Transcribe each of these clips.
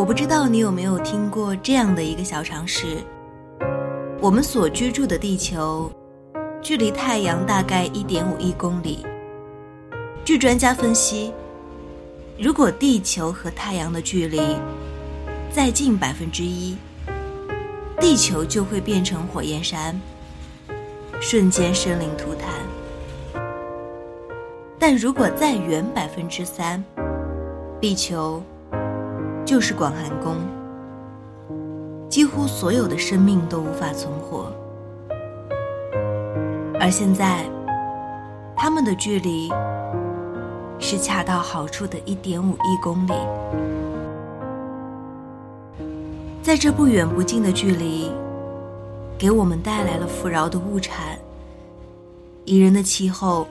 我不知道你有没有听过这样的一个小常识：我们所居住的地球，距离太阳大概一点五亿公里。据专家分析，如果地球和太阳的距离再近百分之一，地球就会变成火焰山，瞬间生灵涂炭；但如果再远百分之三，地球。就是广寒宫，几乎所有的生命都无法存活。而现在，他们的距离是恰到好处的一点五亿公里。在这不远不近的距离，给我们带来了富饶的物产、宜人的气候，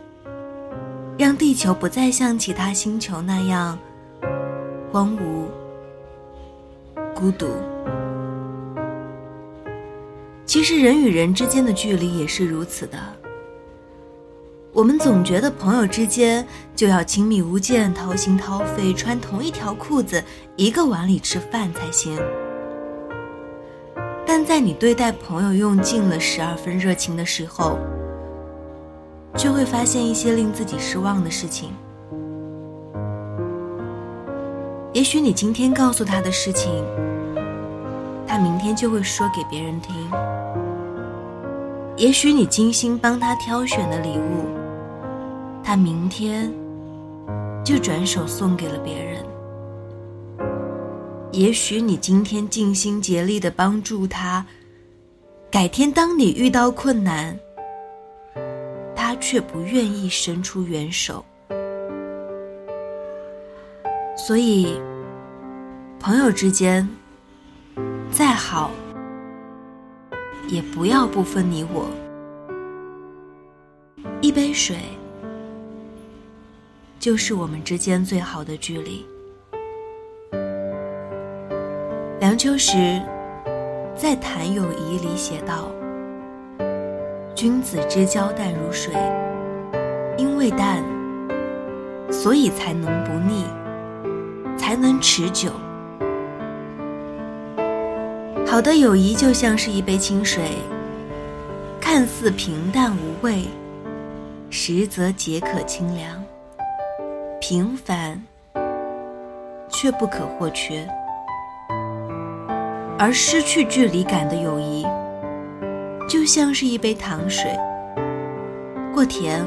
让地球不再像其他星球那样荒芜。孤独。其实人与人之间的距离也是如此的。我们总觉得朋友之间就要亲密无间、掏心掏肺，穿同一条裤子、一个碗里吃饭才行。但在你对待朋友用尽了十二分热情的时候，就会发现一些令自己失望的事情。也许你今天告诉他的事情，天就会说给别人听；也许你精心帮他挑选的礼物，他明天就转手送给了别人；也许你今天尽心竭力的帮助他，改天当你遇到困难，他却不愿意伸出援手。所以，朋友之间再好，也不要不分你我。一杯水，就是我们之间最好的距离。梁秋实在《谈友谊》里写道：“君子之交淡如水，因为淡，所以才能不腻。”才能持久。好的友谊就像是一杯清水，看似平淡无味，实则解渴清凉。平凡却不可或缺，而失去距离感的友谊，就像是一杯糖水，过甜，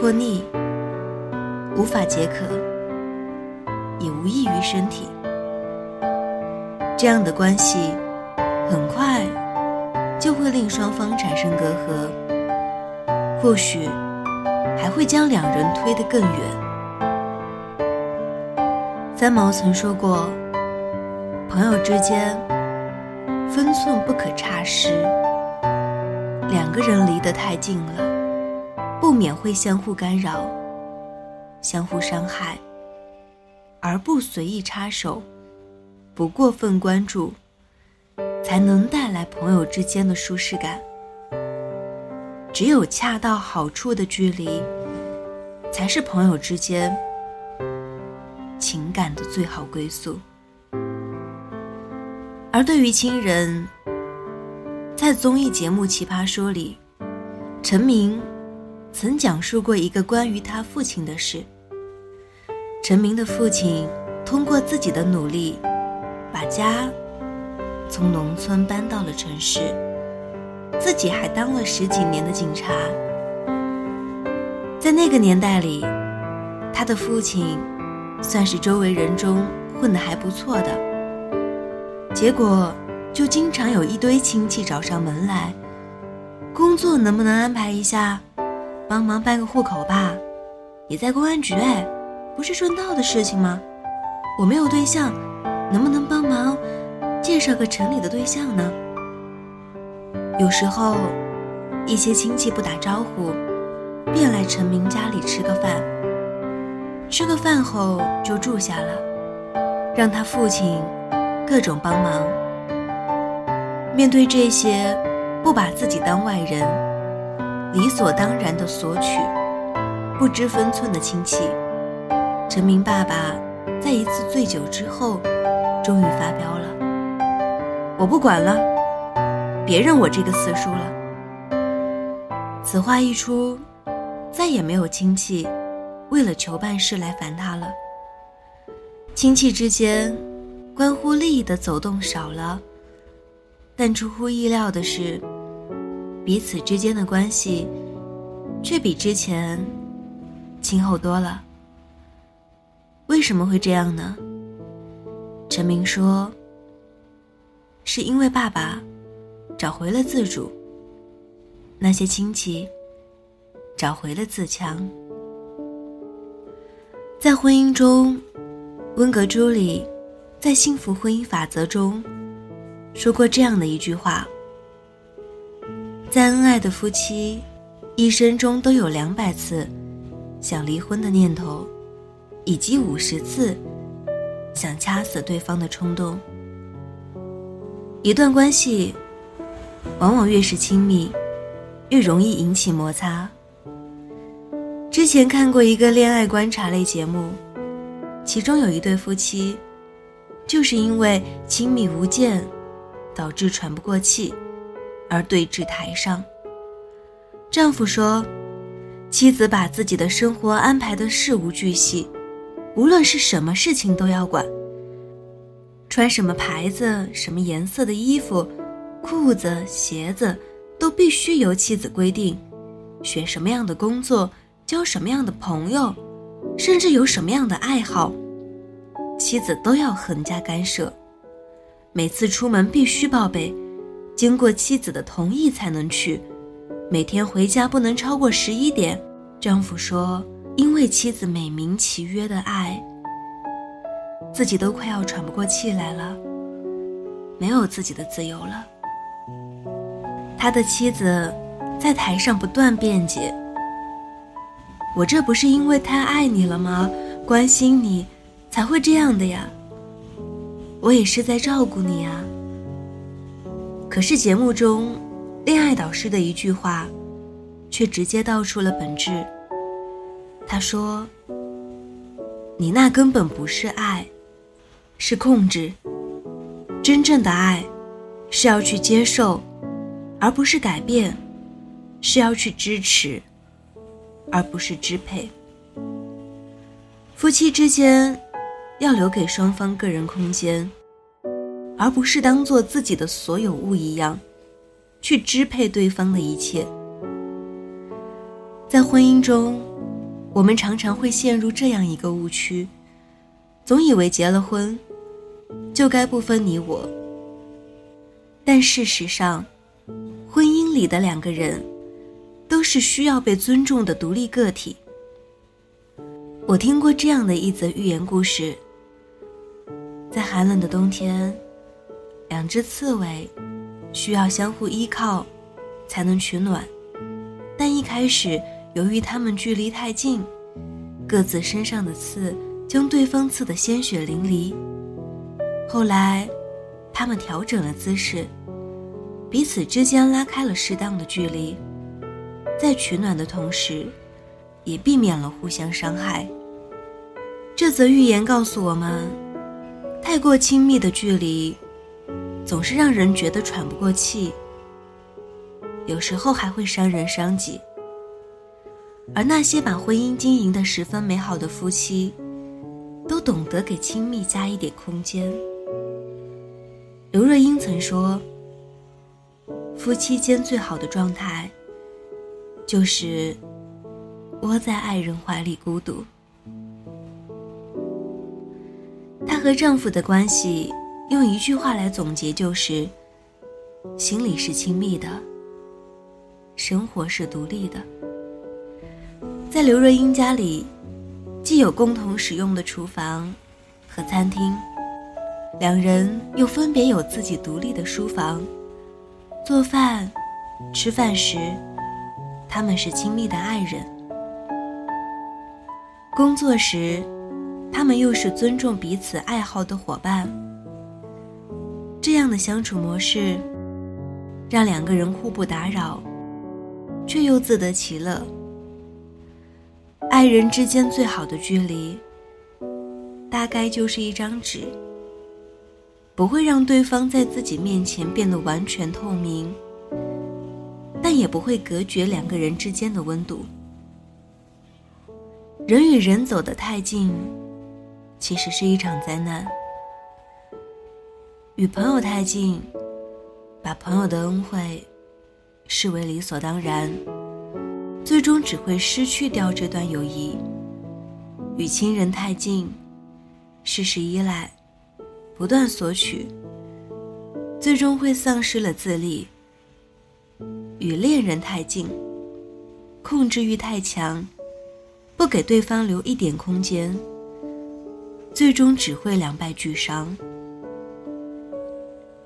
过腻，无法解渴。也无益于身体。这样的关系，很快就会令双方产生隔阂，或许还会将两人推得更远。三毛曾说过：“朋友之间，分寸不可差失。两个人离得太近了，不免会相互干扰，相互伤害。”而不随意插手，不过分关注，才能带来朋友之间的舒适感。只有恰到好处的距离，才是朋友之间情感的最好归宿。而对于亲人，在综艺节目《奇葩说》里，陈明曾讲述过一个关于他父亲的事。陈明的父亲通过自己的努力，把家从农村搬到了城市，自己还当了十几年的警察。在那个年代里，他的父亲算是周围人中混得还不错的。结果就经常有一堆亲戚找上门来，工作能不能安排一下，帮忙办个户口吧？你在公安局哎。不是顺道的事情吗？我没有对象，能不能帮忙介绍个城里的对象呢？有时候，一些亲戚不打招呼，便来陈明家里吃个饭。吃个饭后就住下了，让他父亲各种帮忙。面对这些不把自己当外人、理所当然的索取、不知分寸的亲戚。陈明爸爸在一次醉酒之后，终于发飙了：“我不管了，别认我这个四叔了。”此话一出，再也没有亲戚为了求办事来烦他了。亲戚之间关乎利益的走动少了，但出乎意料的是，彼此之间的关系却比之前亲厚多了。为什么会这样呢？陈明说：“是因为爸爸找回了自主。”那些亲戚找回了自强。在婚姻中，温格朱里在《幸福婚姻法则》中说过这样的一句话：在恩爱的夫妻一生中都有两百次想离婚的念头，以及五十次想掐死对方的冲动。一段关系往往越是亲密。越容易引起摩擦。之前看过一个恋爱观察类节目，其中有一对夫妻，就是因为亲密无间，导致喘不过气，而对峙台上。丈夫说，妻子把自己的生活安排的事无巨细，无论是什么事情都要管。穿什么牌子、什么颜色的衣服、裤子、鞋子。都必须由妻子规定，选什么样的工作，交什么样的朋友，甚至有什么样的爱好，妻子都要横加干涉。每次出门必须报备，经过妻子的同意才能去。每天回家不能超过十一点。丈夫说，因为妻子美名其曰的爱，自己都快要喘不过气来了，没有自己的自由了。他的妻子在台上不断辩解：“我这不是因为太爱你了吗？关心你，才会这样的呀。我也是在照顾你啊。”可是节目中，恋爱导师的一句话，却直接道出了本质。他说：“你那根本不是爱，是控制。真正的爱，是要去接受。”而不是改变，是要去支持，而不是支配。夫妻之间要留给双方个人空间，而不是当做自己的所有物一样，去支配对方的一切。在婚姻中，我们常常会陷入这样一个误区：总以为结了婚就该不分你我，但事实上。婚姻里的两个人，都是需要被尊重的独立个体。我听过这样的一则寓言故事：在寒冷的冬天，两只刺猬需要相互依靠才能取暖，但一开始由于它们距离太近，各自身上的刺将对方刺得鲜血淋漓。后来，他们调整了姿势。彼此之间拉开了适当的距离，在取暖的同时，也避免了互相伤害。这则寓言告诉我们，太过亲密的距离，总是让人觉得喘不过气，有时候还会伤人伤己。而那些把婚姻经营的十分美好的夫妻，都懂得给亲密加一点空间。刘若英曾说。夫妻间最好的状态，就是窝在爱人怀里孤独。她和丈夫的关系，用一句话来总结，就是心里是亲密的，生活是独立的。在刘若英家里，既有共同使用的厨房和餐厅，两人又分别有自己独立的书房。做饭、吃饭时，他们是亲密的爱人；工作时，他们又是尊重彼此爱好的伙伴。这样的相处模式，让两个人互不打扰，却又自得其乐。爱人之间最好的距离，大概就是一张纸，不会让对方在自己面前变得完全透明，但也不会隔绝两个人之间的温度。人与人走得太近，其实是一场灾难；与朋友太近，把朋友的恩惠视为理所当然，终只会失去掉这段友谊；与亲人太近，事事依赖。不断索取，最终会丧失了自立；与恋人太近，控制欲太强，不给对方留一点空间，最终只会两败俱伤。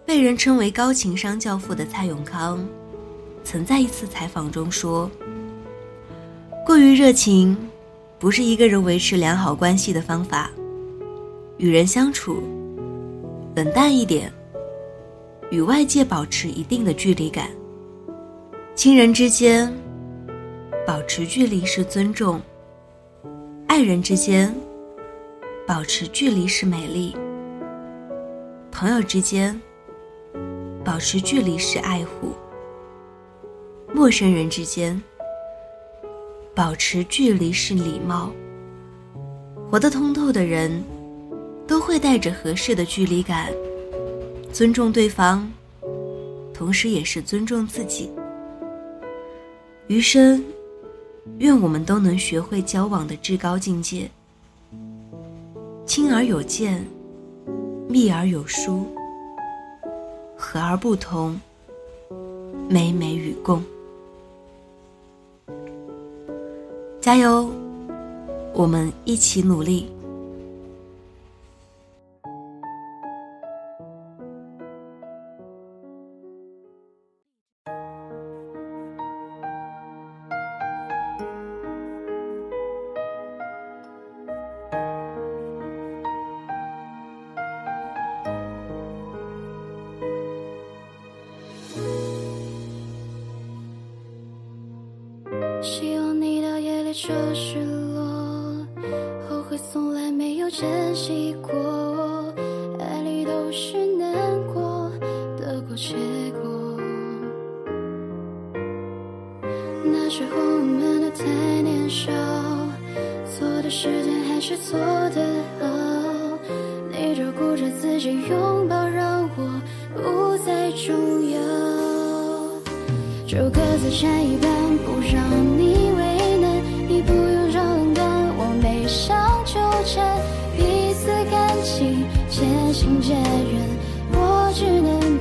被人称为高情商教父的蔡永康，曾在一次采访中说：“过于热情，不是一个人维持良好关系的方法。与人相处。”冷淡一点，与外界保持一定的距离感。亲人之间保持距离是尊重，爱人之间保持距离是美丽，朋友之间保持距离是爱护，陌生人之间保持距离是礼貌。活得通透的人。都会带着合适的距离感，尊重对方，同时也是尊重自己。余生，愿我们都能学会交往的至高境界：亲而有见，密而有疏，和而不同，美美与共。加油，我们一起努力。你到夜里就失落，后悔从来没有珍惜过，爱里都是难过，得过且过。那时候我们都太年少，错的时间还是错的好，你照顾着自己拥抱，让我不再重要，就各自占一半。不让你为渐行渐远，我只能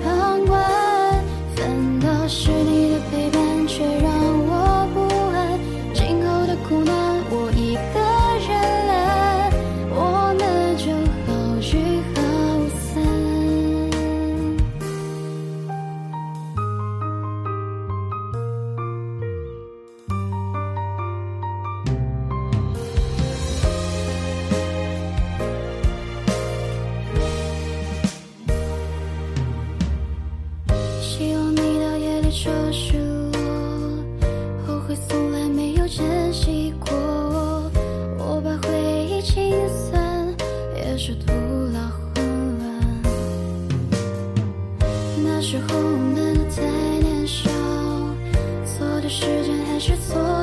是徒劳混乱。那时候我们都太年少错的时间还是错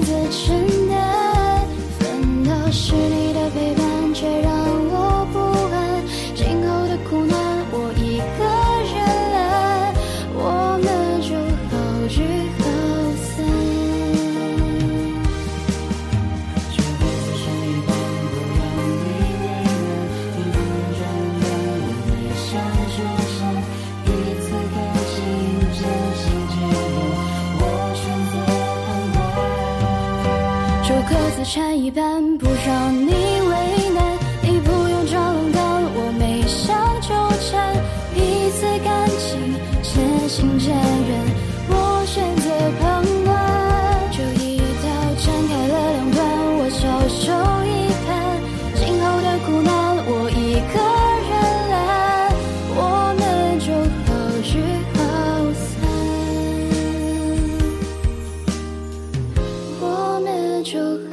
的承担反倒是缠一半，不让你为难，你不用装冷淡，我没想纠缠，彼此感情渐行渐远。true.